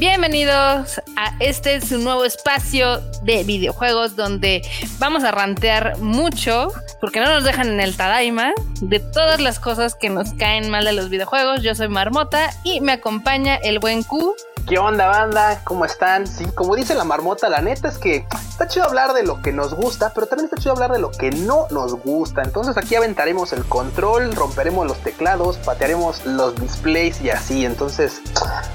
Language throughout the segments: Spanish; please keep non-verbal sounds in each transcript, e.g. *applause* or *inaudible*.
Bienvenidos a este nuevo espacio de videojuegos donde vamos a rantear mucho porque no nos dejan en el Tadaima de todas las cosas que nos caen mal de los videojuegos. Yo soy Marmota y me acompaña el buen Q. ¿Qué onda, banda? ¿Cómo están? Sí, como dice la marmota, la neta es que está chido hablar de lo que nos gusta, pero también está chido hablar de lo que no nos gusta. Entonces aquí aventaremos el control, romperemos los teclados, patearemos los displays y así. Entonces,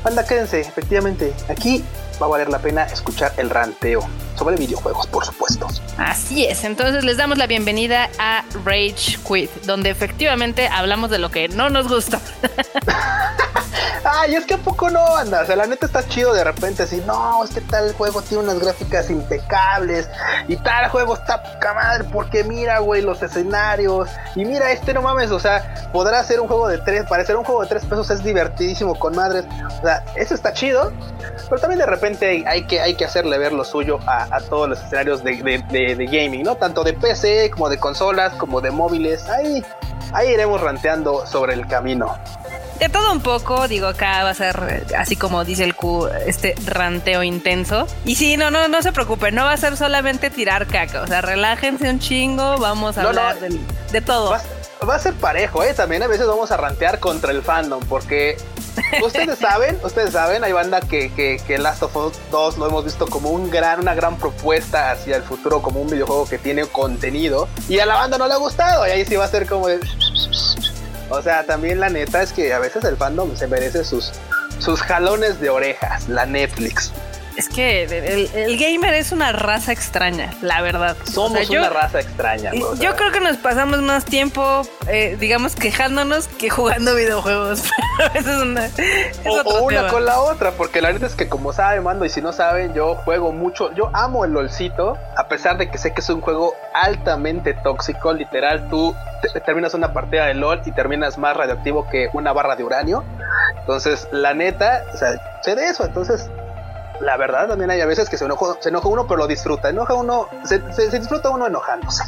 banda, quédense. Efectivamente, aquí va a valer la pena escuchar el ranteo sobre videojuegos, por supuesto. Así es, entonces les damos la bienvenida a Rage Quit, donde efectivamente hablamos de lo que no nos gusta. *laughs* Ay, es que a poco no anda. O sea, la neta está chido de repente así. No, es que tal juego tiene unas gráficas impecables. Y tal juego está poca madre. Porque mira, güey, los escenarios. Y mira, este no mames. O sea, podrá ser un juego de tres. Parecer un juego de tres pesos es divertidísimo con madres. O sea, eso está chido. Pero también de repente hay que, hay que hacerle ver lo suyo a, todos los escenarios de, de, gaming, ¿no? Tanto de PC como de consolas, como de móviles. Ahí, ahí iremos ranteando sobre el camino. De todo un poco, digo, acá va a ser así como dice el Q, este ranteo intenso. Y sí, no, no, no se preocupen, no va a ser solamente tirar caca, o sea, relájense un chingo, vamos a hablar De, todo. Va, a ser parejo, ¿eh? También a veces vamos a rantear contra el fandom, porque ustedes *laughs* saben, ustedes saben, hay banda que, que, que, Last of Us 2 lo hemos visto como un gran, una gran propuesta hacia el futuro, como un videojuego que tiene contenido, y a la banda no le ha gustado, y ahí sí va a ser como de o sea, también la neta es que a veces el fandom se merece sus, sus jalones de orejas, la Netflix. Es que el, gamer es una raza extraña, la verdad. Somos una raza extraña. yo creo que nos pasamos más tiempo, eh, digamos, quejándonos que jugando videojuegos. *laughs* es una, o, una con la otra, porque la verdad es que como saben, mando, y si no saben, yo juego mucho, yo amo el LOLcito, a pesar de que sé que es un juego altamente tóxico, literal, tú terminas una partida de LOL y terminas más radioactivo que una barra de uranio. Entonces, la neta, o sea, sé de eso, entonces la verdad también hay a veces que se enoja, se enoja uno, pero lo disfruta. Enoja uno, se, se disfruta uno enojándose.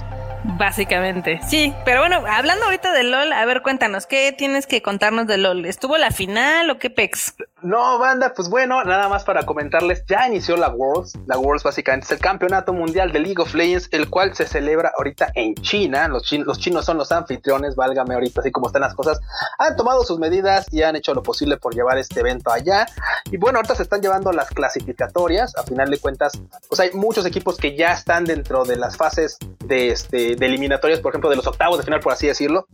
Básicamente, sí. Pero bueno, hablando ahorita de LOL, a ver, cuéntanos, ¿qué tienes que contarnos de LOL? ¿Estuvo la final o qué pex? No, banda, pues bueno, nada más para comentarles, ya inició la Worlds. La Worlds básicamente es el campeonato mundial de League of Legends, el cual se celebra ahorita en China. Los, chinos son los anfitriones, válgame ahorita así como están las cosas. Han tomado sus medidas y han hecho lo posible por llevar este evento allá. Y bueno, ahorita se están llevando las clasificatorias. A final de cuentas, pues hay muchos equipos que ya están dentro de las fases de este eliminatorias, por ejemplo, de los octavos de final, por así decirlo.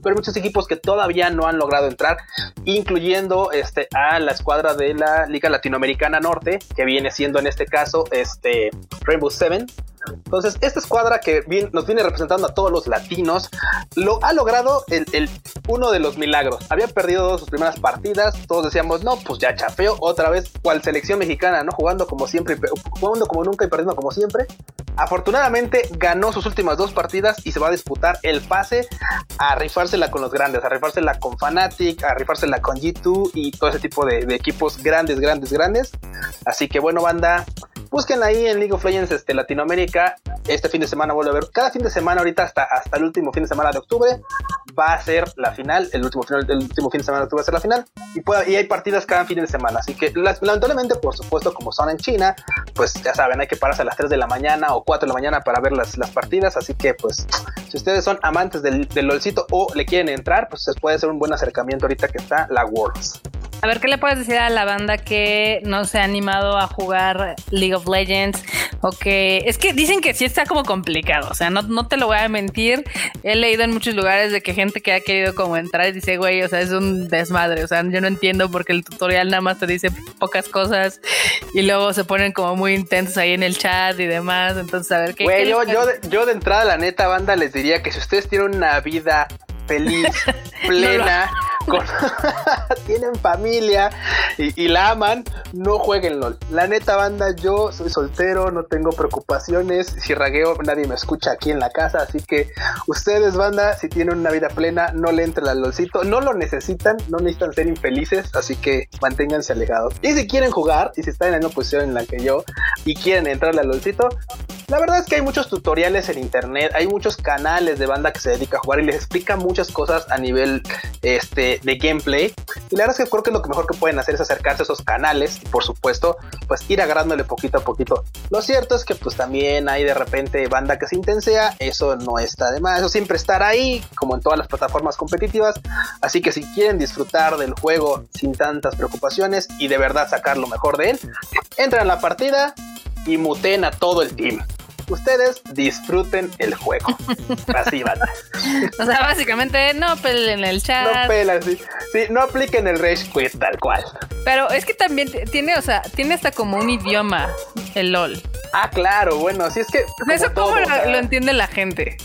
Pero hay muchos equipos que todavía no han logrado entrar, incluyendo este, a la escuadra de la Liga Latinoamericana Norte, que viene siendo en este caso este Rainbow Seven, entonces, esta escuadra que nos viene representando a todos los latinos, lo ha logrado el, uno de los milagros. Había perdido sus primeras partidas, todos decíamos, no, pues ya chafeo, otra vez, cual selección mexicana, ¿no? Jugando como siempre, jugando como nunca y perdiendo como siempre. Afortunadamente ganó sus últimas dos partidas y se va a disputar el pase a rifársela con los grandes, a rifársela con Fnatic, a rifársela con G2 y todo ese tipo de equipos grandes, grandes, grandes. Así que bueno, banda, Busquen ahí en League of Legends este, Latinoamérica. Este fin de semana vuelve a ver. Cada fin de semana, ahorita hasta, hasta el último fin de semana de octubre, va a ser la final. El último, final, el último fin de semana de octubre va a ser la final. Y, y hay partidas cada fin de semana. Así que, lamentablemente, por supuesto, como son en China, pues ya saben, hay que pararse a las 3 de la mañana o 4 de la mañana para ver las, las partidas. Así que, pues, si ustedes son amantes del, del LOLcito o le quieren entrar, pues puede ser un buen acercamiento ahorita que está la Worlds. A ver, ¿qué le puedes decir a la banda que no se ha animado a jugar League of Legends? O que es que dicen que sí está como complicado. O sea, no, no te lo voy a mentir. He leído en muchos lugares de que gente que ha querido como entrar y dice, güey, o sea, es un desmadre. O sea, yo no entiendo porque el tutorial nada más te dice pocas cosas y luego se ponen como muy intensos ahí en el chat y demás. Entonces, a ver qué. Güey, yo, yo, yo de entrada, la neta, banda, les diría que si ustedes tienen una vida feliz, *laughs* plena, *laughs* tienen familia y, la aman, no jueguen LOL. La neta banda, yo soy soltero, no tengo preocupaciones, si ragueo nadie me escucha aquí en la casa, así que ustedes banda, si tienen una vida plena, no le entren al LOLcito, no lo necesitan, no necesitan ser infelices, así que manténganse alejados. Y si quieren jugar, y si están en la misma posición en la que yo, y quieren entrarle al LOLcito, La verdad es que hay muchos tutoriales en internet, hay muchos canales de banda que se dedica a jugar y les explica muchas cosas a nivel este, de gameplay. Y la verdad es que creo que lo mejor que pueden hacer es acercarse a esos canales y por supuesto, pues ir agarrándole poquito a poquito. Lo cierto es que pues también hay de repente banda que se intensea, eso no está de más, eso siempre estará ahí, como en todas las plataformas competitivas. Así que si quieren disfrutar del juego sin tantas preocupaciones y de verdad sacar lo mejor de él, entran a la partida y muten a todo el team ustedes disfruten el juego. Así van. o sea, básicamente no pelen el chat. No pelan, sí. Sí, no apliquen el rage quit tal cual. Pero es que también tiene, o sea, tiene hasta como un idioma el LOL. Ah, claro, bueno, así es que. Eso cómo lo, entiende la gente.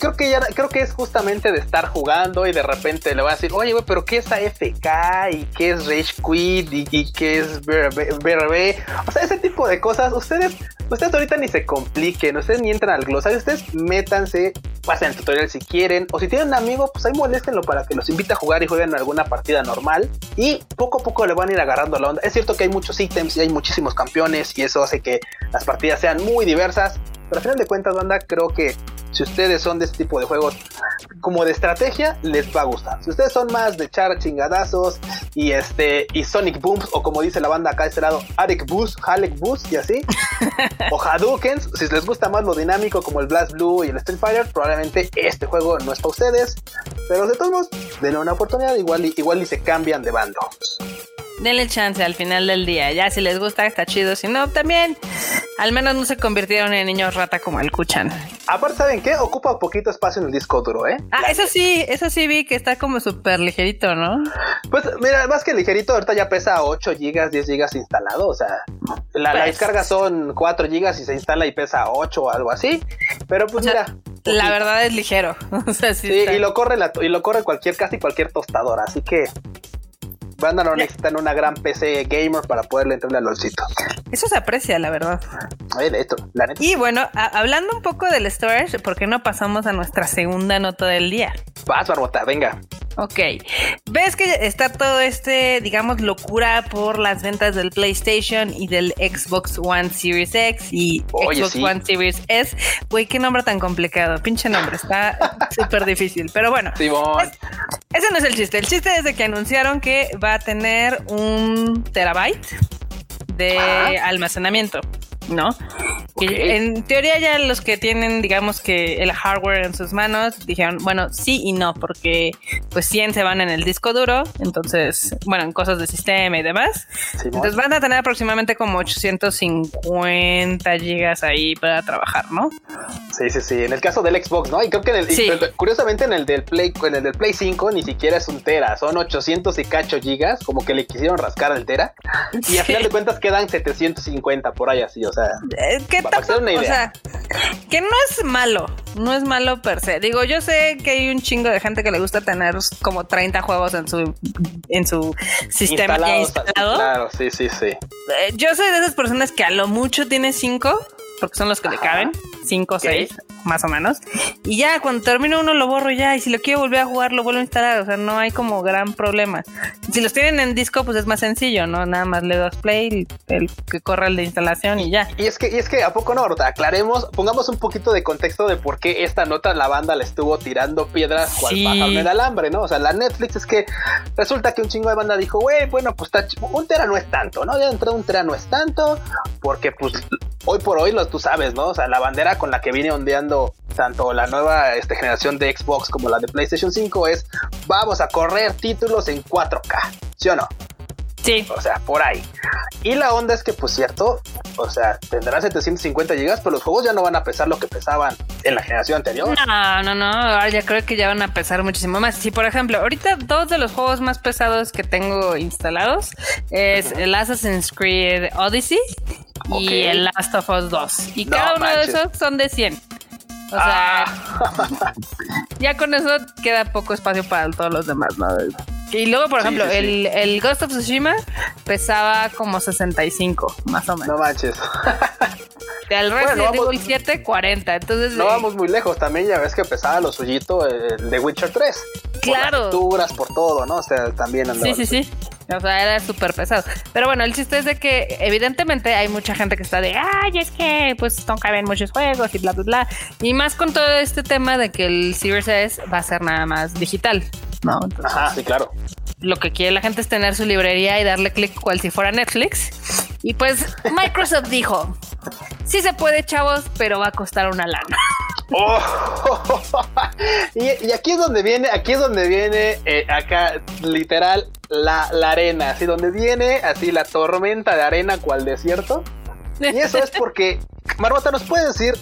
Creo que ya, creo que es justamente de estar jugando y de repente le va a decir, oye, güey, pero ¿qué es AFK? ¿Y qué es Rage Quit? ¿Y, qué es BRB? O sea, ese tipo de cosas, ustedes, ustedes ahorita ni se compliquen, ustedes ni entran al glosario, ustedes métanse, pasen el tutorial si quieren, o si tienen un amigo, pues ahí moléstenlo para que los invite a jugar y jueguen alguna partida normal. Y poco a poco le van a ir agarrando la onda. Es cierto que hay muchos ítems y hay muchísimos campeones y eso hace que las partidas sean muy diversas. Pero al final de cuentas, banda, creo que si ustedes son de este tipo de juegos como de estrategia, les va a gustar. Si ustedes son más de echar chingadazos y este y Sonic Booms, o como dice la banda acá de este lado, Arek Boost, Halek Boost y así, *laughs* o Hadoukens, si les gusta más lo dinámico como el Blast Blue y el Street Fighter, probablemente este juego no es para ustedes. Pero de todos modos, denle una oportunidad, igual y, igual y se cambian de bando denle chance al final del día. Ya si les gusta, está chido. Si no, también. Al menos no se convirtieron en niños rata como el Kuchan. Aparte, ¿saben qué? Ocupa poquito espacio en el disco duro, ¿eh? Ah, eso sí, eso sí vi que está como súper ligerito, ¿no? Pues mira, más que ligerito, ahorita ya pesa 8 GB, 10 GB instalado. O sea, la, pues descarga son 4 GB y se instala y pesa 8 o algo así. Pero pues mira. La verdad es ligero. *laughs* sí, y lo corre y lo corre cualquier, casi cualquier tostadora. Así que Banda no necesitan una gran PC gamer para poderle entrarle al LOLcito. Eso se aprecia, la verdad. de esto, la neta. Y bueno, hablando un poco del storage, ¿por qué no pasamos a nuestra segunda nota del día? Vas, Barbota, venga. Ok. ¿Ves que está todo este, digamos, locura por las ventas del PlayStation y del Xbox One Series X y Xbox One Series S? Güey, qué nombre tan complicado. Pinche nombre, está *laughs* súper difícil. Pero bueno, ese no es el chiste. El chiste es de que anunciaron que va a tener un terabyte de almacenamiento. ¿No? en teoría ya los que tienen, digamos que el hardware en sus manos, dijeron, bueno, sí y no, porque pues 100 se van en el disco duro, entonces, bueno, en cosas de sistema y demás. entonces van a tener aproximadamente como 850 gigas ahí para trabajar, ¿no? Sí, sí, sí. En el caso del Xbox, ¿no? Y creo que en el, curiosamente en el del Play, en el del Play 5 ni siquiera es un tera, son 800 y cacho gigas, como que le quisieron rascar al tera. Y a final de cuentas quedan 750 por ahí así, o sea, eh, ¿qué o sea, que no es malo, no es malo per se. Digo, yo sé que hay un chingo de gente que le gusta tener como 30 juegos en su en su sistema instalado. Claro, sí, sí, sí. Eh, yo soy de esas personas que a lo mucho tiene 5 porque son los que le caben, 5 o 6 más o menos. Y ya cuando termino uno lo borro ya y si lo quiero volver a jugar lo vuelvo a instalar, o sea, no hay como gran problema. Si los tienen en disco pues es más sencillo, ¿no? Nada más le das play, el, que corra el de instalación y ya. Y es que y es que a poco no, aclaremos, pongamos un poquito de contexto de por qué esta nota la banda le estuvo tirando piedras cual sí. pájaro en alambre, ¿no? O sea, la Netflix es que resulta que un chingo de banda dijo, "Güey, bueno, pues un tera no es tanto, ¿no? Ya entró un tera no es tanto porque pues hoy por hoy lo tú sabes, ¿no? O sea, la bandera con la que viene ondeando tanto la nueva este, generación de Xbox como la de PlayStation 5 es vamos a correr títulos en 4K, ¿sí o no? Sí. O sea, por ahí. Y la onda es que, pues cierto, o sea, tendrán 750 gigas, pero los juegos ya no van a pesar lo que pesaban en la generación anterior. No, no, no. Ahora ya creo que ya van a pesar muchísimo más. Si, por ejemplo, ahorita dos de los juegos más pesados que tengo instalados es el Assassin's Creed Odyssey y el Last of Us 2. Y cada uno de esos son de 100. O sea, ah. *laughs* ya con eso queda poco espacio para todos los demás, ¿no? Y luego, por ejemplo, El, el, Ghost of Tsushima pesaba como 65, más o menos. No manches. *laughs* Al Resident Evil 7, 40. Entonces, no vamos muy lejos. También ya ves que pesaba lo suyito el de Witcher 3. Claro. Por las por todo, ¿no? O sea, también Sí, sí, sí. O sea, era súper pesado. Pero bueno, el chiste es de que evidentemente hay mucha gente que está de, ay, es que pues no caben muchos juegos y bla, bla, bla. Y más con todo este tema de que el Series S va a ser nada más digital, ¿no? Ajá, sí, claro. Lo que quiere la gente es tener su librería y darle clic cual si fuera Netflix. Y pues Microsoft dijo, sí se puede, chavos, pero va a costar una lana. *laughs* Oh, *laughs* y, aquí es donde viene, aquí es donde viene eh, acá literal la, la, arena, así donde viene así la tormenta de arena cual desierto. Y eso es porque, Marmota, ¿nos puede decir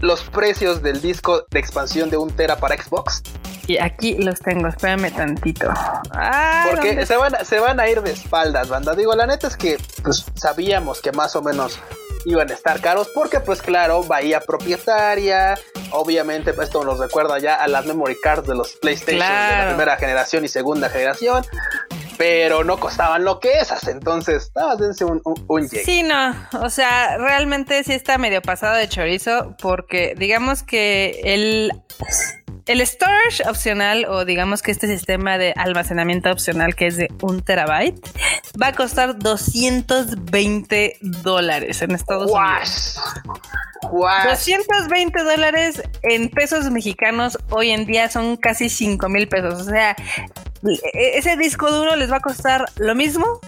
los precios del disco de expansión de un tera para Xbox? Y aquí los tengo, espérame tantito. porque se van, se van a ir de espaldas, banda. Digo, la neta es que pues, sabíamos que más o menos iban a estar caros porque pues claro, bahía propietaria, obviamente esto nos recuerda ya a las memory cards de los PlayStation de la primera generación y segunda generación, pero no costaban lo que esas, entonces, nada, dense un, un, Sí, no, o sea, realmente sí está medio pasado de chorizo porque digamos que el el storage opcional o digamos que este sistema de almacenamiento opcional que es de un terabyte va a costar 220 dólares en Estados Unidos. 220 dólares en pesos mexicanos hoy en día son casi 5 mil pesos. O sea, ese disco duro les va a costar lo mismo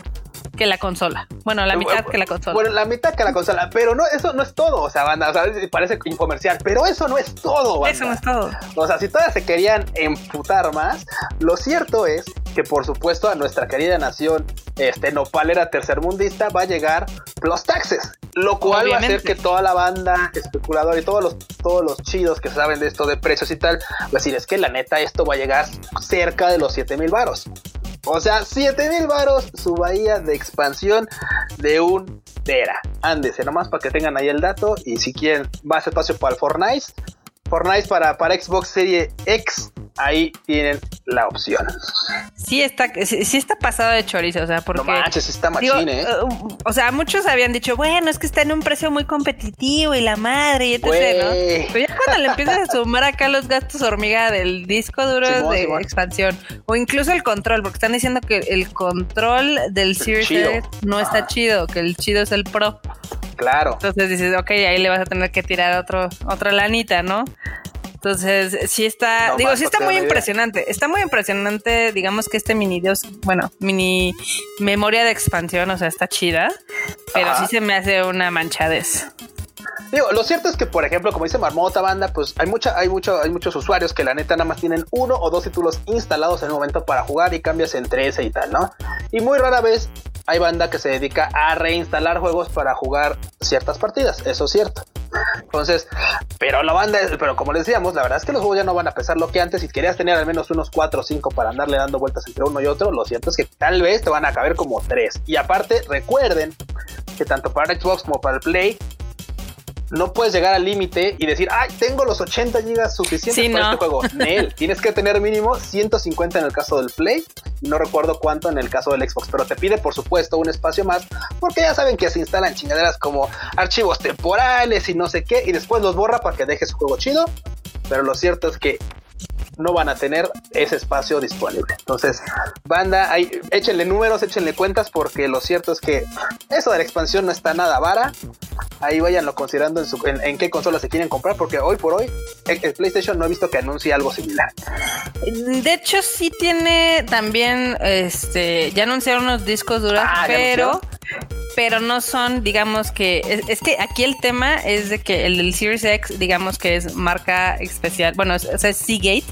que la consola. Bueno, la mitad que la consola. Bueno, la mitad que la consola, pero no, eso no es todo, o sea, banda, o sea, parece incomercial, pero eso no es todo, banda. Eso no es todo. O sea, si todas se querían emputar más, lo cierto es que por supuesto a nuestra querida nación este nopalera tercermundista va a llegar los taxes, lo cual va a hacer que toda la banda especuladora y todos los todos los chidos que saben de esto de precios y tal, va a decir, es que la neta esto va a llegar cerca de los 7 mil varos. O sea, 7000 varos su bahía de expansión de un tera. Ándese nomás para que tengan ahí el dato. Y si quieren más espacio para el Fortnite. Fortnite para, para Xbox Serie X ahí tienen la opción. Sí está, sí, está pasado de chorizo, o sea, porque... No manches, está machín, ¿eh? Uh, o sea, muchos habían dicho, bueno, es que está en un precio muy competitivo y la madre y etc., ¿no? Pero ya cuando le empiezas a sumar acá los gastos hormiga del disco duro de expansión, o incluso el control, porque están diciendo que el control del Series X no está chido, que el chido es el Pro. Claro. Entonces dices, ok, ahí le vas a tener que tirar otro, otra lanita, ¿no? Entonces, sí está, digo, sí está muy impresionante. Está muy impresionante, digamos que este mini Dios, bueno, mini memoria de expansión, o sea, está chida, pero sí se me hace una manchadez. Digo, lo cierto es que, por ejemplo, como dice Marmota Banda, pues hay mucha, hay mucho, hay muchos usuarios que la neta nada más tienen uno o dos títulos instalados en el momento para jugar y cambias entre ese y tal, ¿no? Y muy rara vez hay banda que se dedica a reinstalar juegos para jugar ciertas partidas, eso es cierto. Entonces, pero la banda, pero como les decíamos, la verdad es que los juegos ya no van a pesar lo que antes. Si querías tener al menos unos 4 o 5 para andarle dando vueltas entre uno y otro, lo cierto es que tal vez te van a caber como 3. Y aparte, recuerden que tanto para Xbox como para el Play no puedes llegar al límite y decir, ay, tengo los 80 gigas suficientes para este juego. *laughs* Nel, tienes que tener mínimo 150 en el caso del Play, no recuerdo cuánto en el caso del Xbox, pero te pide por supuesto un espacio más, porque ya saben que se instalan chingaderas como archivos temporales y no sé qué, y después los borra para que deje su juego chido. Pero lo cierto es que no van a tener ese espacio disponible. Entonces, banda, ahí, échenle números, échenle cuentas, porque lo cierto es que eso de la expansión no está nada vara. Ahí váyanlo considerando en, su, en, qué consola se quieren comprar, porque hoy por hoy el, PlayStation no he visto que anuncie algo similar. De hecho, sí tiene también, este, ya anunciaron unos discos duros, ah, pero pero no son, digamos que, es, que aquí el tema es de que el del Series X, digamos que es marca especial, bueno, es, es Seagate,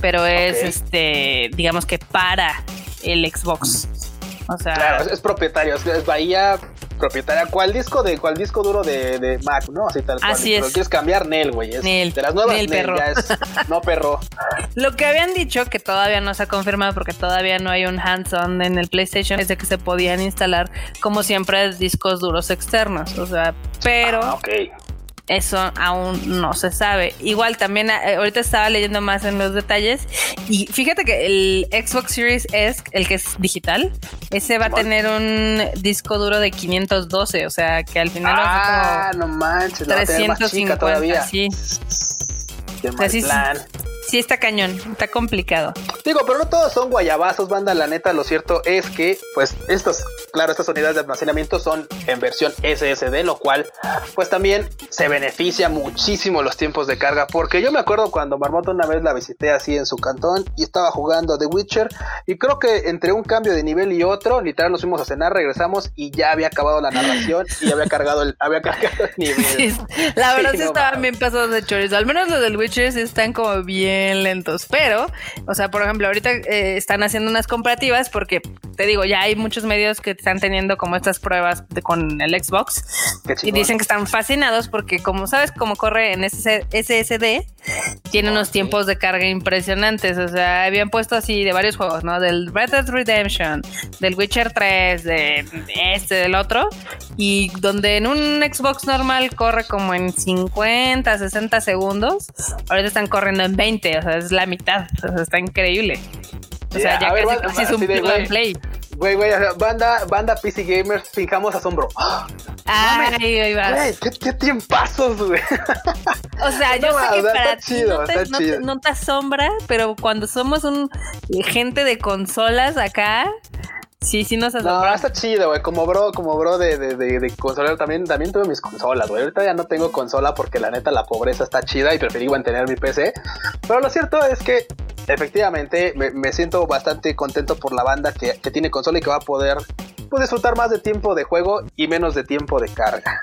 pero es este, digamos que para el Xbox. O sea, claro, es, propietario, es, Bahía propietaria. ¿Cuál disco de cuál disco duro de, Mac, no? Así tal cual. Así es. quieres cambiar Nel, güey. De las nuevas Nel, perro. no perro. *laughs* Lo que habían dicho que todavía no se ha confirmado porque todavía no hay un hands-on en el PlayStation es de que se podían instalar como siempre discos duros externos, o sea, pero ah, eso aún no se sabe. Igual también eh, ahorita estaba leyendo más en los detalles y fíjate que el Xbox Series S, el que es digital, ese va a tener un disco duro de 512, o sea que al final ah, no manches, 350 todavía. sí. Qué mal plan. Sí, está cañón, está complicado. Digo, pero no todos son guayabazos, banda. La neta, lo cierto es que, pues, estos, claro, estas unidades de almacenamiento son en versión SSD, lo cual, pues también se beneficia muchísimo los tiempos de carga. Porque yo me acuerdo cuando Marmota una vez la visité así en su cantón y estaba jugando The Witcher. Y creo que entre un cambio de nivel y otro, literal nos fuimos a cenar, regresamos y ya había acabado la narración y había cargado el, había cargado el nivel. *laughs* la verdad sí, estaban bien pasados de chorizo. Al menos los del Witcher están como bien lentos. Pero, o sea, por ejemplo, ahorita eh, están haciendo unas comparativas porque te digo, ya hay muchos medios que están teniendo como estas pruebas con el Xbox y dicen que están fascinados porque como sabes cómo corre en SSD, tiene unos tiempos de carga impresionantes. O sea, habían puesto así de varios juegos, ¿no? Del Red Dead Redemption, del Witcher 3, de este, del otro. Y donde en un Xbox normal corre como en 50, 60 segundos, ahorita están corriendo en 20, o sea, es la mitad. O sea, está increíble. O sea, ya casi, casi es un play. Güey, güey, banda, banda PC Gamers, fijamos asombro. Ay, ahí va. Güey, qué, qué tiempazos, güey. O sea, yo no, sé que para ti chido, no, te, no, te, no, te, asombra, pero cuando somos un gente de consolas acá, Sí, sí nos. No, está chido, güey. Como bro, como bro de, de, de, de consolero también, también tuve mis consolas, güey. Ahorita ya no tengo consola porque la neta la pobreza está chida y preferí mantener mi PC. Pero lo cierto es que efectivamente me, me siento bastante contento por la banda que, que, tiene consola y que va a poder pues, disfrutar más de tiempo de juego y menos de tiempo de carga.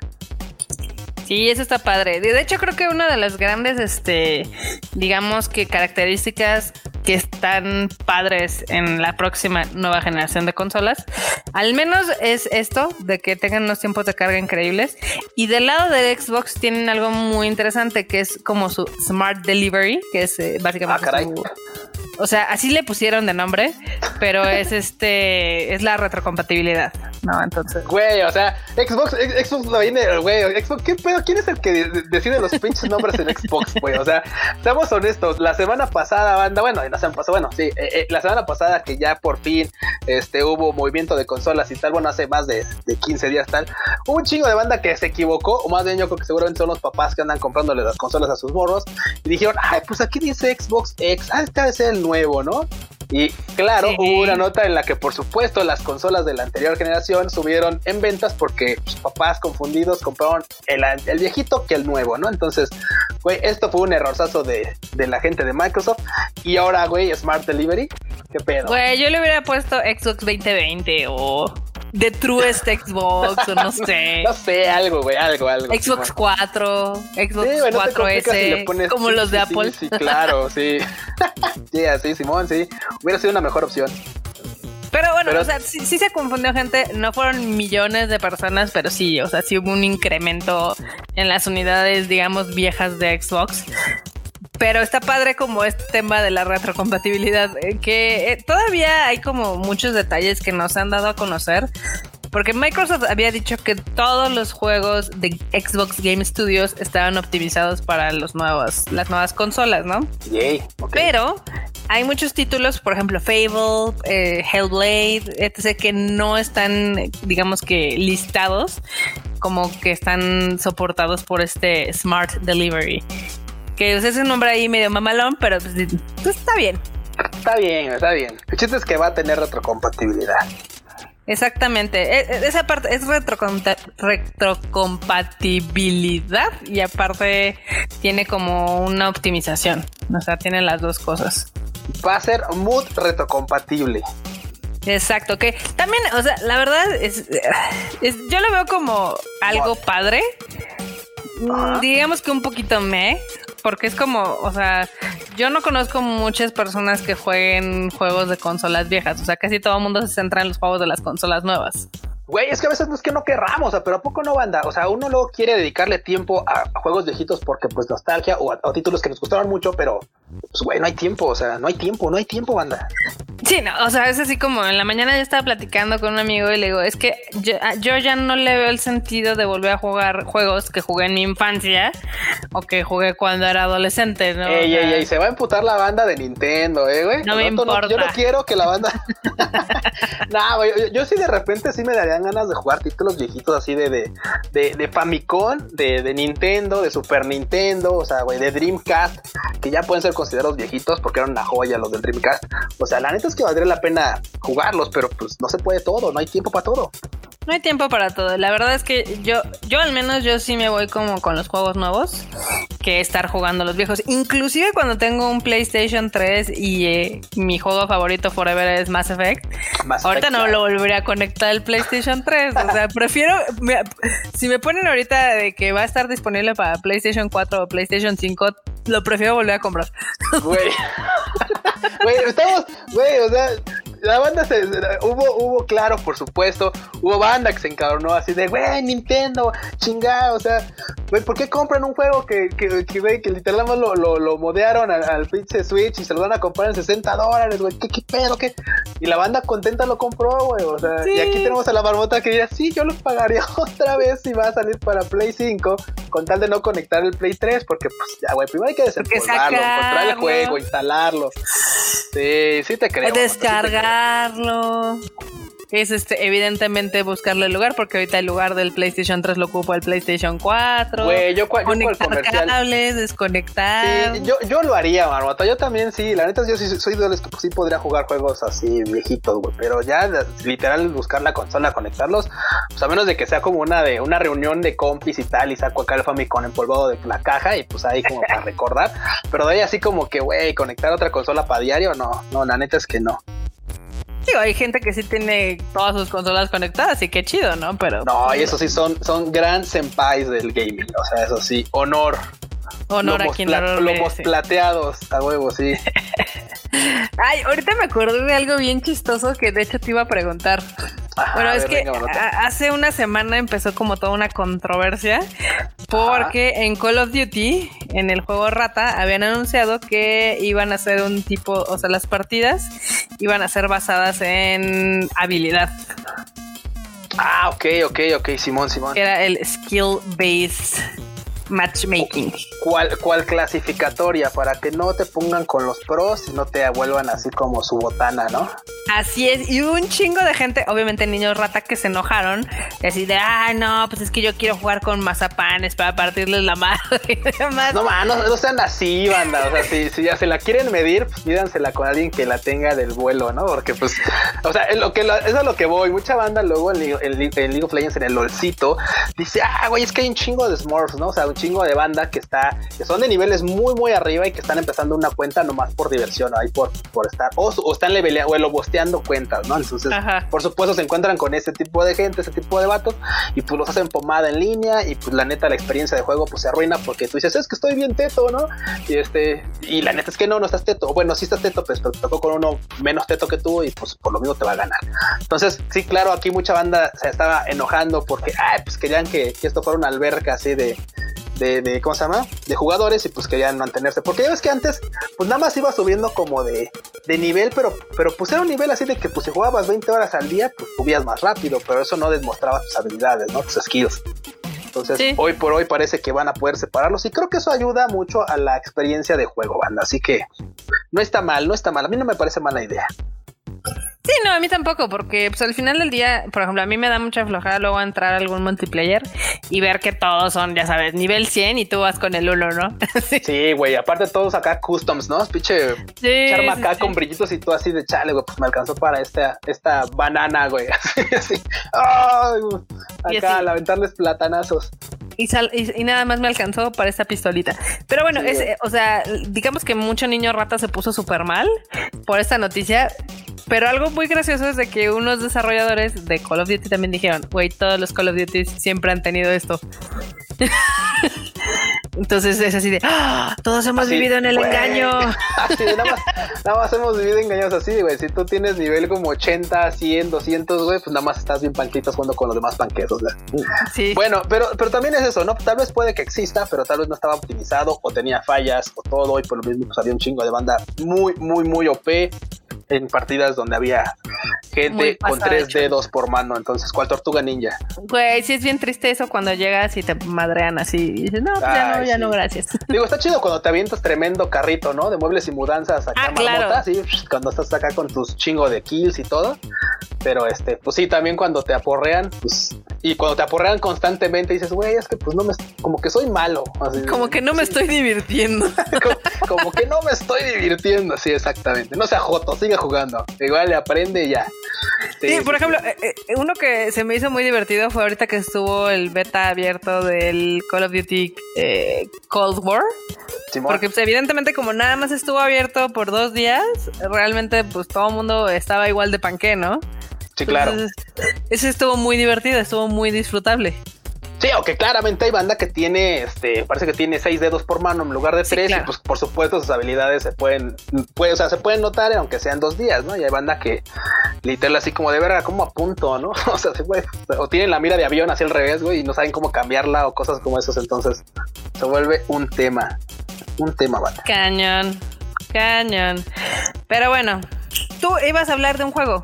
Sí, eso está padre. De hecho, creo que una de las grandes, este, digamos que características que están padres en la próxima nueva generación de consolas, al menos es esto, de que tengan unos tiempos de carga increíbles. Y del lado de Xbox tienen algo muy interesante, que es como su Smart Delivery, que es eh, básicamente ah, su, o sea, así le pusieron de nombre, pero es este, es la retrocompatibilidad, ¿no? Entonces. Güey, o sea, Xbox, Xbox lo viene, güey, Xbox, ¿qué pedo? ¿Quién es el que decide los pinches nombres en Xbox, güey? O sea, seamos honestos, la semana pasada, banda, bueno, la semana pasada, bueno, sí, eh, eh, la semana pasada que ya por fin, este, hubo movimiento de consolas y tal, bueno, hace más de, de 15 días tal, hubo un chingo de banda que se equivocó, o más bien yo creo que seguramente son los papás que andan comprándole las consolas a sus morros, y dijeron, ay, pues aquí dice Xbox X, ah, este ser el nuevo, ¿no? Y claro, sí. hubo una nota en la que por supuesto las consolas de la anterior generación subieron en ventas porque sus papás confundidos compraron el, el viejito que el nuevo, ¿no? Entonces, güey, esto fue un errorzazo de, de la gente de Microsoft. Y ahora, güey, Smart Delivery, ¿qué pedo? Güey, yo le hubiera puesto Xbox 2020 o The Truest Xbox, o no sé. *laughs* no sé, algo, güey, algo, algo. Xbox 4, Xbox sí, güey, no 4S, si pones, como sí, los de sí, Apple. Sí, claro, sí. *laughs* sí, así, Simón, sí. Hubiera sido una mejor opción. Pero bueno, pero, o sea, sí, sí, se confundió gente. No fueron millones de personas, pero sí, o sea, sí hubo un incremento en las unidades, digamos, viejas de Xbox. Pero está padre como este tema de la retrocompatibilidad, eh, que eh, todavía hay como muchos detalles que nos han dado a conocer. Porque Microsoft había dicho que todos los juegos de Xbox Game Studios estaban optimizados para los nuevos, las nuevas consolas, ¿no? Yay, okay. Pero hay muchos títulos, por ejemplo, Fable, eh, Hellblade, etc., que no están, digamos que, listados como que están soportados por este Smart Delivery. Que es un nombre ahí medio mamalón, pero pues, pues, está bien. Está bien, está bien. El chiste es que va a tener retrocompatibilidad. Exactamente, esa parte es retrocompatibilidad y aparte tiene como una optimización, o sea, tiene las dos cosas. Va a ser mood retrocompatible. Exacto, que también, o sea, la verdad es, es yo lo veo como algo padre. Digamos que un poquito me, porque es como, o sea, yo no conozco muchas personas que jueguen juegos de consolas viejas, o sea, casi todo el mundo se centra en los juegos de las consolas nuevas. Güey, es que a veces no es que no querramos, o sea, pero ¿a poco no banda? O sea, uno luego quiere dedicarle tiempo a, juegos viejitos porque pues nostalgia o a, títulos que nos gustaron mucho, pero pues güey, no hay tiempo, o sea, no hay tiempo, no hay tiempo, banda. Sí, no, o sea, es así como en la mañana yo estaba platicando con un amigo y le digo, es que yo, ah, yo, ya no le veo el sentido de volver a jugar juegos que jugué en mi infancia o que jugué cuando era adolescente, ¿no? Ey, ey, ey, se va a emputar la banda de Nintendo, eh, güey. No me importa. yo no quiero que la banda... *laughs* no, güey, yo, yo, sí de repente sí me darían ganas de jugar títulos viejitos así de, de, de, de Famicom, de, de Nintendo, de Super Nintendo, o sea, güey, de Dreamcast, que ya pueden ser considerados viejitos porque eran una joya los del Dreamcast. O sea, la neta es que valdría la pena jugarlos, pero pues no se puede todo, no hay tiempo para todo. No hay tiempo para todo. La verdad es que yo, yo al menos yo sí me voy como con los juegos nuevos que estar jugando los viejos. Inclusive cuando tengo un PlayStation 3 y eh, mi juego favorito forever es Mass Effect. Mass ahorita Effect, no claro. lo volvería a conectar al PlayStation 3. o sea, *laughs* prefiero... Me, si me ponen ahorita de que va a estar disponible para PlayStation 4 o PlayStation 5, lo prefiero volver a comprar. Güey. Güey, estamos... Güey, o sea la banda se hubo, hubo, claro, por supuesto, hubo banda que se encabronó así de, güey, Nintendo, chingado, o sea, güey, ¿por qué compran un juego que, que, que güey, que literalmente lo, lo, lo modearon al, al, pinche Switch y se lo van a comprar en 60 dólares, güey, ¿qué, qué pedo, qué? Y la banda contenta lo compró, güey, o sea, sí. y aquí tenemos a la marmota que diría, sí, yo lo pagaría *laughs* otra vez si va a salir para Play 5, con tal de no conectar el Play 3, porque pues ya, güey, primero hay que desempolvarlo, encontrar el juego, instalarlo. Sí, sí te creo. Es este, evidentemente buscarle el lugar, porque ahorita el lugar del PlayStation 3 lo ocupa el PlayStation 4. Güey, yo, Conectar cables, desconectar. Sí, yo, yo lo haría, Marmota. Yo también sí, la neta, yo sí soy de los que sí podría jugar juegos así viejitos, güey. Pero ya, literal, buscar la consola, conectarlos, pues a menos de que sea como una de una reunión de compis y tal, y saco acá el Famicom empolvado de la caja, y pues ahí como para *laughs* recordar. Pero de ahí así como que, güey, conectar otra consola para diario, no, no, la neta es que no. Digo, hay gente que sí tiene todas sus consolas conectadas y qué chido, ¿no? Pero. No, y eso sí son, son gran senpais del gaming. O sea, eso sí, honor. Honor lomos a quien pla lo Lomos plateados, a huevo, sí. *laughs* Ay, ahorita me acordé de algo bien chistoso que de hecho te iba a preguntar. Ajá, bueno, es que venga, hace una semana empezó como toda una controversia porque Ajá. en Call of Duty, en el juego Rata, habían anunciado que iban a ser un tipo, o sea, las partidas iban a ser basadas en habilidad. Ah, ok, ok, ok, Simón, Simón. Era el skill based matchmaking. ¿Cuál, ¿Cuál clasificatoria? Para que no te pongan con los pros y no te vuelvan así como su botana, ¿no? Así es, y un chingo de gente, obviamente niños rata que se enojaron, así de, ah, no, pues es que yo quiero jugar con mazapanes para partirles la madre *laughs* y demás. No, man, no, no, sean así, banda, o sea, si, si, ya se la quieren medir, pues mídansela con alguien que la tenga del vuelo, ¿no? Porque pues, o sea, lo que, eso es a lo que voy, mucha banda luego en, en, en League of Legends, en el LOLcito, dice, ah, güey, es que hay un chingo de Smurfs, ¿no? O sea, un chingo de banda que está, que son de niveles muy, muy arriba y que están empezando una cuenta nomás por diversión, ahí por, por estar, o, o están leveleando, o lo bosteando cuentas, ¿no? Entonces, Ajá. por supuesto, se encuentran con ese tipo de gente, ese tipo de vatos, y pues los hacen pomada en línea, y pues la neta, la experiencia de juego pues se arruina porque tú dices, es que estoy bien teto, ¿no? Y este, y la neta es que no, no estás teto, bueno, sí estás teto, pues, pero te tocó con uno menos teto que tú, y pues por lo mismo te va a ganar. Entonces, sí, claro, aquí mucha banda se estaba enojando porque, ay, pues querían que, que esto fuera una alberca así de, de, de, ¿cómo se llama? De jugadores y pues querían mantenerse. Porque ya ves que antes, pues nada más iba subiendo como de, de nivel, pero, pero pues era un nivel así de que pues si jugabas 20 horas al día, pues subías más rápido, pero eso no demostraba tus habilidades, ¿no? Tus skills. Entonces, sí. hoy por hoy parece que van a poder separarlos y creo que eso ayuda mucho a la experiencia de juego, banda. Así que no está mal, no está mal. A mí no me parece mala idea. Sí, no, a mí tampoco, porque pues al final del día, por ejemplo, a mí me da mucha flojera luego entrar a algún multiplayer y ver que todos son, ya sabes, nivel 100 y tú vas con el 1, ¿no? *laughs* sí, güey, aparte todos acá customs, ¿no? Pinche sí, charma acá sí, con sí. brillitos y tú así de chale, güey, pues me alcanzó para esta, esta banana, güey, *laughs* así, así. Acá, al aventarles platanazos. Y, sal, y, y, nada más me alcanzó para esta pistolita. Pero bueno, es, o sea, digamos que mucho niño rata se puso súper mal por esta noticia. Pero algo muy gracioso es de que unos desarrolladores de Call of Duty también dijeron, güey, todos los Call of Duty siempre han tenido esto. *laughs* Entonces es así de, ¡Ah! todos hemos así, vivido en el wey. engaño. *laughs* Así de, nada, más, nada más hemos vivido engaños así, güey. Si tú tienes nivel como 80, 100, 200, güey, pues nada más estás bien panquitos jugando con los demás panquetos, güey. Sí. Bueno, pero, pero también es eso, ¿no? Tal vez puede que exista, pero tal vez no estaba optimizado o tenía fallas o todo y por lo mismo pues había un chingo de banda muy, muy, muy OP en partidas donde había gente con tres dedos por mano. Entonces, ¿cuál tortuga ninja? Güey, sí es bien triste eso cuando llegas y te madrean así. Y dices, no, pues ya no, ya no, gracias. *laughs* Digo, está chido cuando te avientas tremendo carrito, ¿no? De muebles y mudanzas acá ah, claro. cuando estás acá con tus chingo de kills y todo. Pero este, pues sí, también cuando te aporrean, pues, y cuando te aporrean constantemente dices, güey, es que pues no me, como que soy malo. como que no me estoy divirtiendo. *laughs* como, que no me estoy divirtiendo, sí, exactamente. No sea joto, sigue jugando. Igual le aprende y ya. Sí, por ejemplo, eh, eh, uno que se me hizo muy divertido fue ahorita que estuvo el beta abierto del Call of Duty eh, Cold War. Porque pues, evidentemente como nada más estuvo abierto por dos días, realmente pues todo el mundo estaba igual de panque, ¿no? Sí, claro. ese estuvo muy divertido, estuvo muy disfrutable. Sí, aunque claramente hay banda que tiene, este, parece que tiene seis dedos por mano en lugar de tres, y pues por supuesto sus habilidades se pueden, puede, o sea, se pueden notar aunque sean dos días, ¿no? Y hay banda que literal así como de verga, como apunto, ¿no? *laughs* o sea, se puede, o tienen la mira de avión hacia el revés, güey, y no saben cómo cambiarla o cosas como esos, entonces se vuelve un tema, un tema, banda. Cañón, cañón. Pero bueno, tú ibas a hablar de un juego.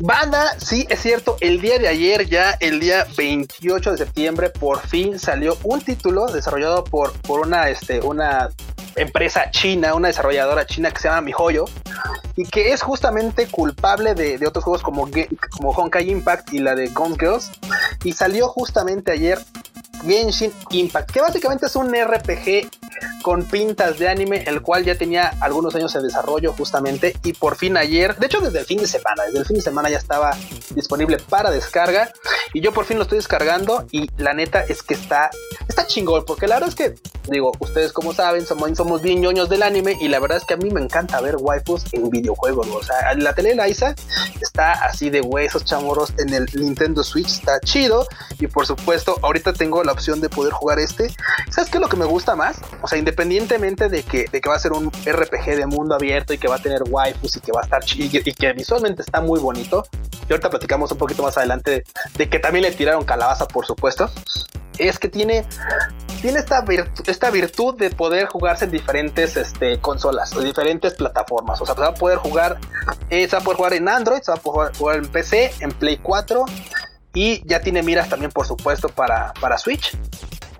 Banda, sí, es cierto, el día de ayer, ya el día 28 de septiembre, por fin salió un título desarrollado por, por una, este, una empresa china, una desarrolladora china que se llama MiHoYo y que es justamente culpable de, otros juegos como, como Honkai Impact y la de Gone Girls y salió justamente ayer Genshin Impact, que básicamente es un RPG con pintas de anime, el cual ya tenía algunos años en desarrollo justamente y por fin ayer, de hecho desde el fin de semana, desde el fin de semana ya estaba disponible para descarga y yo por fin lo estoy descargando y la neta es que está, está chingón, porque la verdad es que, digo, ustedes como saben, somos, somos bien ñoños del anime y la verdad es que a mí me encanta ver waifus en videojuegos, o sea, la tele Isa está así de huesos chamoros en el Nintendo Switch, está chido y por supuesto ahorita tengo la opción de poder jugar este. ¿Sabes qué es lo que me gusta más? O sea, independientemente de que, de que va a ser un RPG de mundo abierto y que va a tener waifus y que va a estar chido y que visualmente está muy bonito. Y ahorita platicamos un poquito más adelante de que también le tiraron calabaza, por supuesto. Es que tiene, tiene esta, esta virtud de poder jugarse en diferentes este, consolas o diferentes plataformas. O sea, se va a poder jugar, eh, va a poder jugar en Android, se va a poder jugar en PC, en Play 4 y ya tiene miras también, por supuesto, para, para Switch.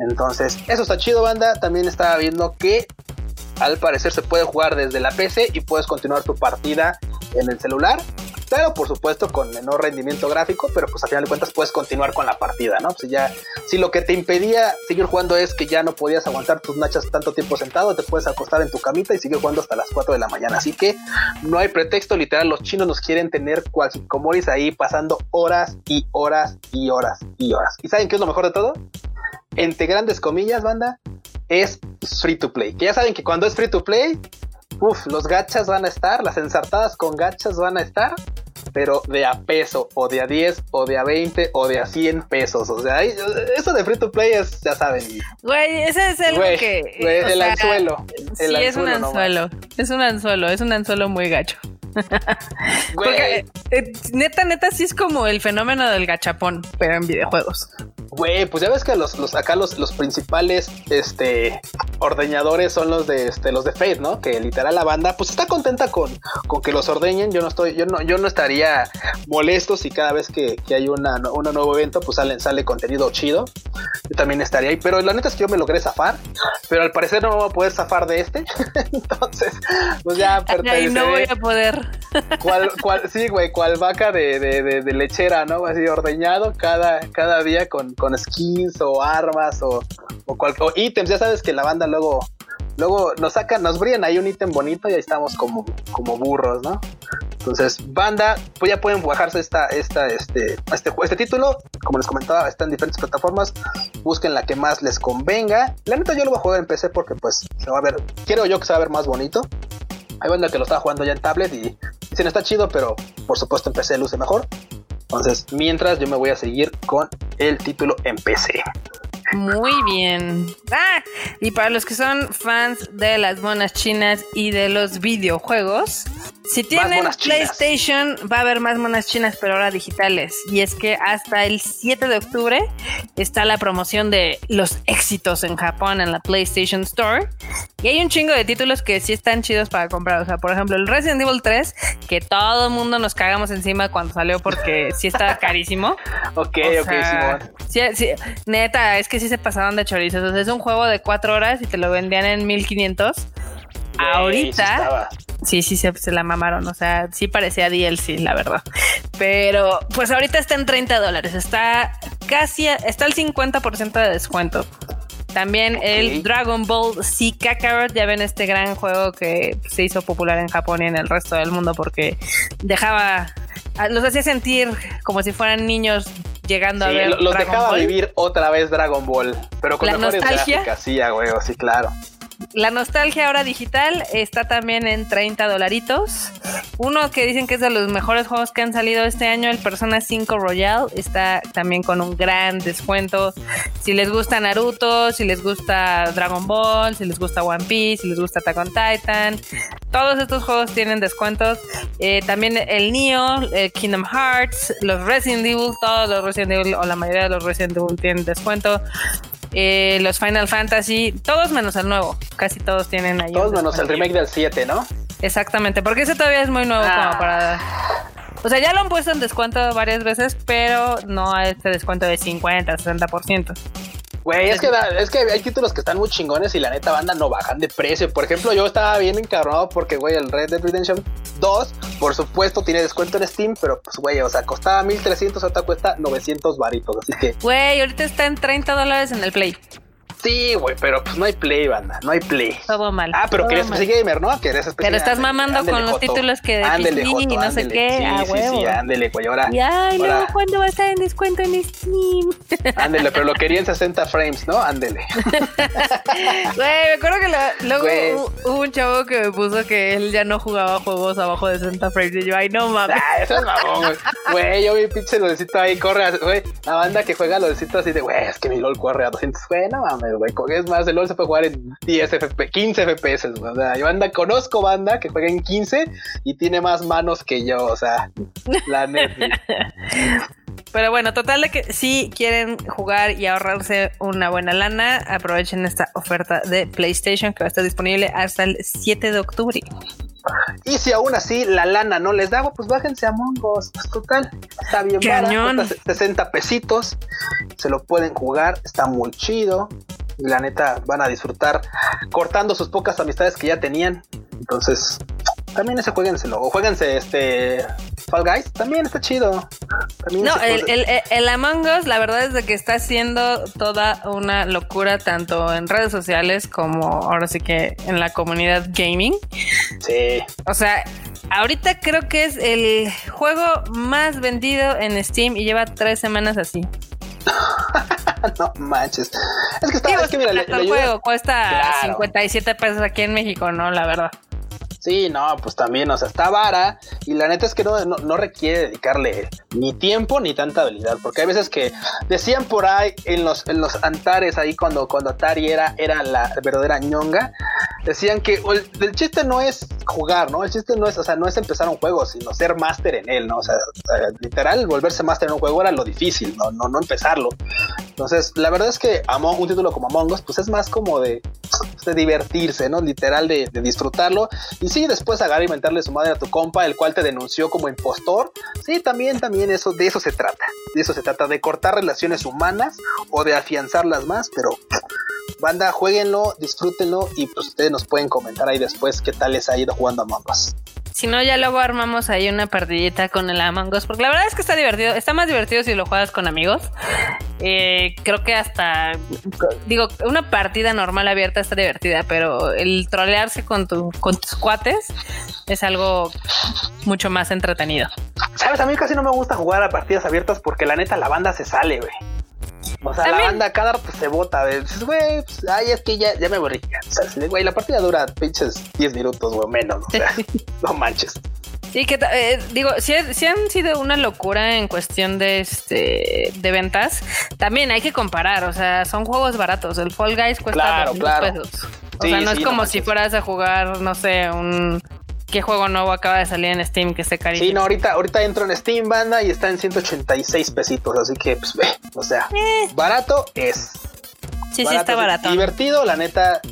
Entonces, eso está chido, banda. También estaba viendo que al parecer se puede jugar desde la PC y puedes continuar tu partida en el celular. Pero por supuesto con menor rendimiento gráfico, pero pues a final de cuentas puedes continuar con la partida, ¿no? Si ya, si lo que te impedía seguir jugando es que ya no podías aguantar tus nachas tanto tiempo sentado, te puedes acostar en tu camita y seguir jugando hasta las 4 de la mañana. Así que no hay pretexto, literal, los chinos nos quieren tener cual comoris ahí pasando horas y horas y horas y horas. ¿Y saben qué es lo mejor de todo? Entre grandes comillas, banda, es free to play. Que ya saben que cuando es free to play, uff, los gachas van a estar, las ensartadas con gachas van a estar pero de a peso, o de a 10, o de a 20, o de a 100 pesos. O sea, eso de free to play es, ya saben. Güey, ese es el que. el anzuelo. sí, es un anzuelo. Es un anzuelo, es un anzuelo muy gacho. Porque, eh, neta, neta, sí es como el fenómeno del gachapón, pero en videojuegos. Güey, pues ya ves que los, los acá los, los principales este ordeñadores son los de este los de Fate, ¿no? Que literal la banda pues está contenta con, con que los ordeñen. Yo no estoy, yo no, yo no estaría molesto si cada vez que, hay una, un nuevo evento, pues sale, sale contenido chido. Yo también estaría ahí. Pero la neta es que yo me logré zafar. Pero al parecer no voy a poder zafar de este. *laughs* Entonces, pues ya Ay, no voy a poder. ¿Cuál, cuál, sí, güey, cual vaca de, de, de, lechera, ¿no? Así ordeñado cada, cada día con con skins o armas o, o, ítems. Ya sabes que la banda luego, luego nos sacan, nos brillan ahí un ítem bonito y ahí estamos como, como burros, ¿no? Entonces, banda, pues ya pueden bajarse esta, esta, este, este, este título. Como les comentaba, está en diferentes plataformas. Busquen la que más les convenga. La neta, yo lo voy a jugar en PC porque, pues, se va a ver, quiero yo que se va a ver más bonito. Hay banda que lo está jugando ya en tablet y dicen está chido, pero por supuesto en PC luce mejor. Entonces, mientras yo me voy a seguir con el título en PC. Muy bien. Ah, y para los que son fans de las monas chinas y de los videojuegos, Si tienen PlayStation, va a haber más monas chinas, pero ahora digitales. Y es que hasta el 7 de octubre está la promoción de los éxitos en Japón en la PlayStation Store. Y hay un chingo de títulos que sí están chidos para comprar. O sea, por ejemplo, el Resident Evil 3, que todo el mundo nos cagamos encima cuando salió porque sí estaba carísimo. *laughs* ok, ok, sí, sí, neta, es que sí se pasaron de chorizos. es un juego de 4 horas y te lo vendían en 1500 ahorita. Sí, sí, se, se, la mamaron. O sea, sí parecía DLC, la verdad. Pero pues ahorita está en 30 dólares. Está casi, está el 50% de descuento. También el Dragon Ball Z Kakarot, ya ven este gran juego que se hizo popular en Japón y en el resto del mundo porque dejaba, los hacía sentir como si fueran niños llegando a ver. Los dejaba vivir otra vez Dragon Ball, pero con la mejores nostalgia. gráficas, sí, sí, claro. La nostalgia ahora digital está también en 30 dolaritos. Uno que dicen que es de los mejores juegos que han salido este año, el Persona 5 Royal, está también con un gran descuento. Si les gusta Naruto, si les gusta Dragon Ball, si les gusta One Piece, si les gusta Attack on Titan, todos estos juegos tienen descuentos. Eh, también el Neo, el Kingdom Hearts, los Resident Evil, todos los Resident Evil o la mayoría de los Resident Evil tienen descuento. Eh, los Final Fantasy, todos menos el nuevo, casi todos tienen ahí. Todos menos el remake del 7, ¿no? Exactamente, porque ese todavía es muy nuevo como ah. para... O sea, ya lo han puesto en descuento varias veces, pero no a este descuento de 50, 60%. Güey, es que, es que hay títulos que están muy chingones y la neta banda no bajan de precio. Por ejemplo, yo estaba bien encarnado porque, güey, el Red Dead Redemption 2, por supuesto, tiene descuento en Steam, pero pues, güey, o sea, costaba 1300, ahorita cuesta 900 varitos. Así que. Güey, ahorita está en 30 dólares en el Play. Sí, güey, pero pues no hay play, banda, no hay play. Todo mal. Ah, pero querías PC Gamer, ¿no? Querías Pero estás mamando con los títulos que de ándele, y no sé qué. Sí, ah, sí, sí, ándele, güey, ahora. Y ay, luego, ¿cuándo va a estar en descuento en Steam? *laughs* Ándele, pero lo quería en 60 frames, ¿no? Ándele. *laughs* Güey, me acuerdo que luego hubo un chavo que me puso que él ya no jugaba juegos abajo de 60 frames. Y yo, ay, no mames. Ah, eso es mamón, güey. Güey, yo vi pinche lodecito ahí, corre, güey. La banda que juega lodecito así de, güey, es que mi LOL corre a 200. Güey, no mames, güey, es más LOL se puede jugar en 10 FPS, 15 FPS. O sea, yo anda, conozco banda que juega en 15 y tiene más manos que yo. O sea, la. *laughs* Pero bueno, total de que si quieren jugar y ahorrarse una buena lana, aprovechen esta oferta de PlayStation que va a estar disponible hasta el 7 de octubre. Y si aún así la lana no les da, pues bájense a Mongos. Pues total, está bien barato, 60 pesitos. Se lo pueden jugar, está muy chido. Y la neta van a disfrutar cortando sus pocas amistades que ya tenían. Entonces, también ese jueguenselo. O jueguense este Fall Guys, también está chido. no, el, el, el, Among Us, la verdad es de que está haciendo toda una locura, tanto en redes sociales como ahora sí que en la comunidad gaming. Sí. O sea, ahorita creo que es el juego más vendido en Steam y lleva tres semanas así. *laughs* *laughs* no manches. Es que está, es que mira, el juego cuesta 57 pesos aquí en México, ¿no? La verdad. Sí, no, pues también, o sea, está vara y la neta es que no, no, requiere dedicarle ni tiempo ni tanta habilidad, porque hay veces que decían por ahí en los, en los antares ahí cuando, cuando Atari era, era la verdadera ñonga, decían que el, chiste no es jugar, ¿no? El chiste no es, o sea, no es empezar un juego, sino ser máster en él, ¿no? O sea, literal, volverse máster en un juego era lo difícil, ¿no? No, no empezarlo. Entonces, la verdad es que Among, un título como Among Us, pues es más como de, de divertirse, ¿no? Literal de, disfrutarlo y sí, después agarrar y mentarle su madre a tu compa, el cual te denunció como impostor. Sí, también, también eso, de eso se trata. De eso se trata, de cortar relaciones humanas o de afianzarlas más, pero banda, jueguenlo, disfrútenlo y pues ustedes nos pueden comentar ahí después qué tal les ha ido jugando a Us. Si no, ya luego armamos ahí una partidita con el Among Us, porque la verdad es que está divertido. Está más divertido si lo juegas con amigos. Eh, creo que hasta, digo, una partida normal abierta está divertida, pero el trolearse con, tu, con tus cuates es algo mucho más entretenido. Sabes, a mí casi no me gusta jugar a partidas abiertas porque la neta la banda se sale, güey. O sea, la banda cada rato se bota. Dices, güey, pues, ay, es que ya, ya me aburrí. O sea, güey, la partida dura pinches 10 minutos, o menos. O sea, *laughs* no manches. Sí, que eh, digo, si, si, han sido una locura en cuestión de este de ventas, también hay que comparar, o sea, son juegos baratos. El Fall Guys cuesta claro, pesos. O sea, no es como si fueras a jugar, no sé, un ¿Qué juego nuevo acaba de salir en Steam que esté carísimo? Sí, no, ahorita, ahorita entro en Steam, banda, y está en 186 pesitos, así que, pues, ve, o sea, Eh. barato es. sí, sí, está barato. Divertido, la neta.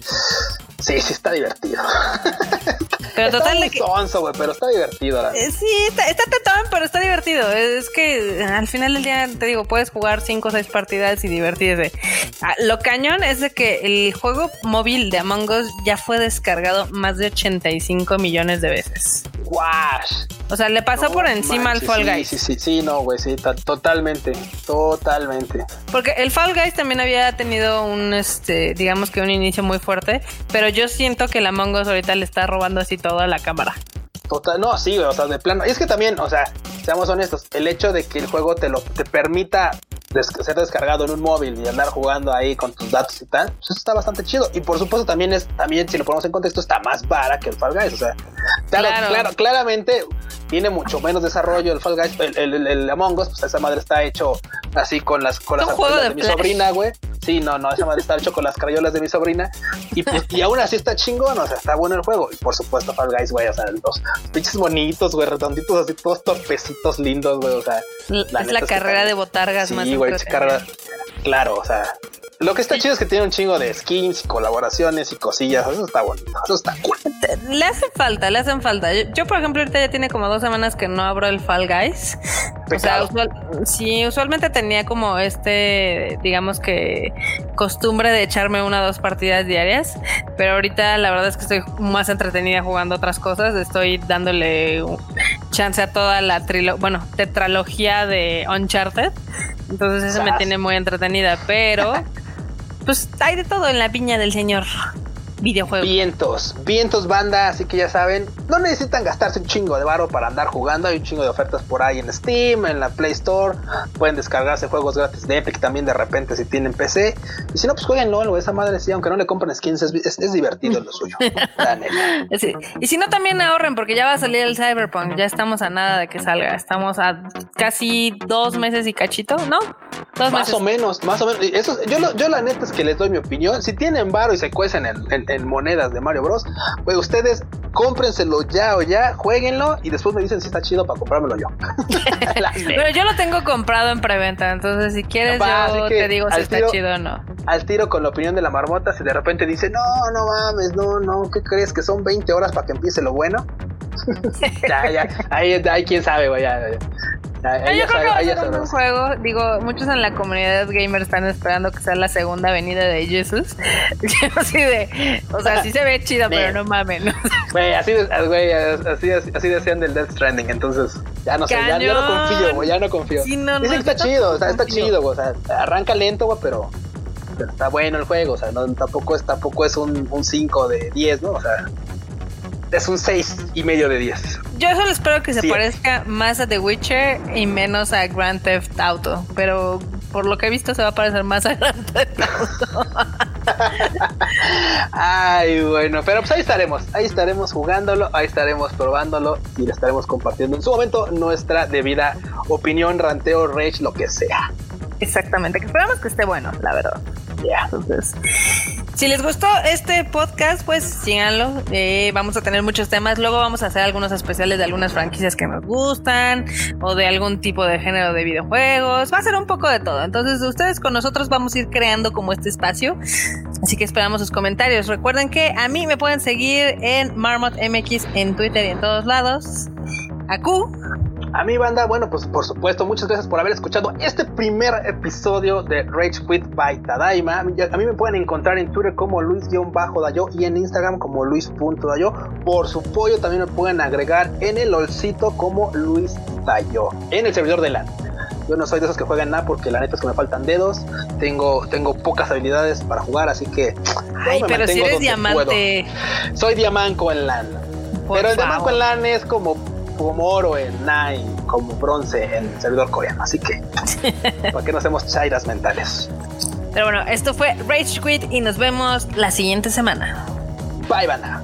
Sí, sí está divertido. *laughs* Pero está total muy de que. sonso, güey, pero está divertido. La... Eh, Sí, está, está tetón, pero está divertido. Es que eh, al final del día, te digo, puedes jugar 5 o 6 partidas y divertirse. Ah, Lo cañón es de que el juego móvil de Among Us ya fue descargado más de 85 millones de veces. Guash. O sea, le pasó No por encima al Fall sí, Guys. Sí, sí, sí, no, güey, sí, ta- totalmente, totalmente. Porque el Fall Guys también había tenido un, este, digamos que un inicio muy fuerte, pero yo siento que el Among Us ahorita le está robando así todo a la cámara. Total, no, sí, güey, o sea, de plano. Y es que también, o sea, seamos honestos, el hecho de que el juego te lo te permita des- ser descargado en un móvil y andar jugando ahí con tus datos y tal, pues eso está bastante chido. Y por supuesto también es, también si lo ponemos en contexto, está más vara que el Fall Guys. O sea, claro, Claro. claro, claramente tiene mucho menos desarrollo el Fall Guys, el, el- el- Among Us, pues esa madre está hecho así con las con las de de mi sobrina, güey. Sí, no, no, esa madre está hecho con las crayolas de mi sobrina. Y pues, y aún así está chingón, o sea, está bueno el juego. Y por supuesto, Fall Guys, güey, o sea, los pinches bonitos, güey, redonditos, así, todos torpecitos lindos, güey, o sea. La es la carrera de botargas más Sí, güey. Claro, o sea. Lo que está chido es que tiene un chingo de skins y colaboraciones y cosillas. Eso está bonito. Eso está cool. Le hace falta, le hacen falta. Yo, yo, por ejemplo, ahorita ya tiene como dos semanas que no abro el Fall Guys. O sea, usual- sí, usualmente tenía como este, digamos que costumbre de echarme una o dos partidas diarias, pero ahorita la verdad es que estoy más entretenida jugando otras cosas. Estoy dándole un chance a toda la trilo bueno, tetralogía de Uncharted. Entonces eso me tiene muy entretenida, pero pues hay de todo en la piña del señor videojuego. Vientos, vientos banda, así que ya saben, no necesitan gastarse un chingo de varo para andar jugando, hay un chingo de ofertas por ahí en Steam, en la Play Store, pueden descargarse juegos gratis de Epic también de repente si tienen PC, y si no, pues jueguen LOL, esa madre sí, aunque no le compren skins, es, es- es divertido lo suyo. *laughs* Sí. Y si no, también ahorren, porque ya va a salir el Cyberpunk. Ya estamos a nada de que salga. Estamos a casi dos meses y cachito, ¿no? Dos Más meses. o menos, más o menos. Eso, yo, lo- yo la neta es que les doy mi opinión. Si tienen varo y se cuecen en, en- en monedas de Mario Bros, pues ustedes cómprenselo ya o ya, jueguenlo y después me dicen si está chido para comprármelo yo. *laughs* Pero yo lo tengo comprado en preventa, entonces si quieres yo te digo si al está tiro- chido o no. Al tiro con la opinión de la marmota, si de repente dice, no, no mames, no, no, ¿qué crees? Que son 20 horas para que empiece lo bueno. *laughs* ya, ya, ahí, ahí quién sabe, güey, ya, ya. Ya, Yo creo que va a ser un buen juego. Digo, muchos en la comunidad gamer están esperando que sea la segunda venida de Jesus. *laughs* así de, o sea, sí se ve chido, pero no mames. ¿no? *laughs* Güey, así, güey, así, así, así decían del Death Stranding, entonces ya no sé, ya, ya no confío, güey, ya no confío. Sí, no, no, Dicen que está chido, o sea, está confío. chido, güey, o sea, arranca lento, güey, pero, pero está bueno el juego, o sea, no, tampoco es, tampoco es un, un 5 de 10, ¿no? O sea, es un 6 y medio de 10. Yo solo espero que se Sí. parezca más a The Witcher y menos a Grand Theft Auto. Pero por lo que he visto se va a parecer más a Grand Theft Auto. *laughs* Ay, bueno, pero pues ahí estaremos, ahí estaremos jugándolo, ahí estaremos probándolo y le estaremos compartiendo en su momento nuestra debida opinión, ranteo, rage, lo que sea. Exactamente, que esperamos que esté bueno, la verdad. Si les gustó este podcast, pues síganlo. Eh, vamos a tener muchos temas. Luego vamos a hacer algunos especiales de algunas franquicias que nos gustan o de algún tipo de género de videojuegos. Va a ser un poco de todo. Entonces, ustedes con nosotros vamos a ir creando como este espacio. Así que esperamos sus comentarios. Recuerden que a mí me pueden seguir en Marmot MX en Twitter y en todos lados. A Q, A mi banda, bueno, pues por supuesto, muchas gracias por haber escuchado este primer episodio de Rage Quit by Tadaima. A mí, me pueden encontrar en Twitter como Luis-Dayo y en Instagram como Luis.dayo. Por su pollo también me pueden agregar en el olcito como Luis Dayo, en el servidor de LAN. Yo no soy de esos que juegan nada porque la neta es que me faltan dedos. Tengo, tengo pocas habilidades para jugar, así que. ay, pero si eres diamante, puedo. Soy diamanco en LAN. por Pero el diamanco en LAN es como, como oro en Nine, como bronce en el servidor coreano. Así que, *laughs* ¿para qué no hacemos chairas mentales? Pero bueno, esto fue Rage Quit y nos vemos la siguiente semana. Bye, banda.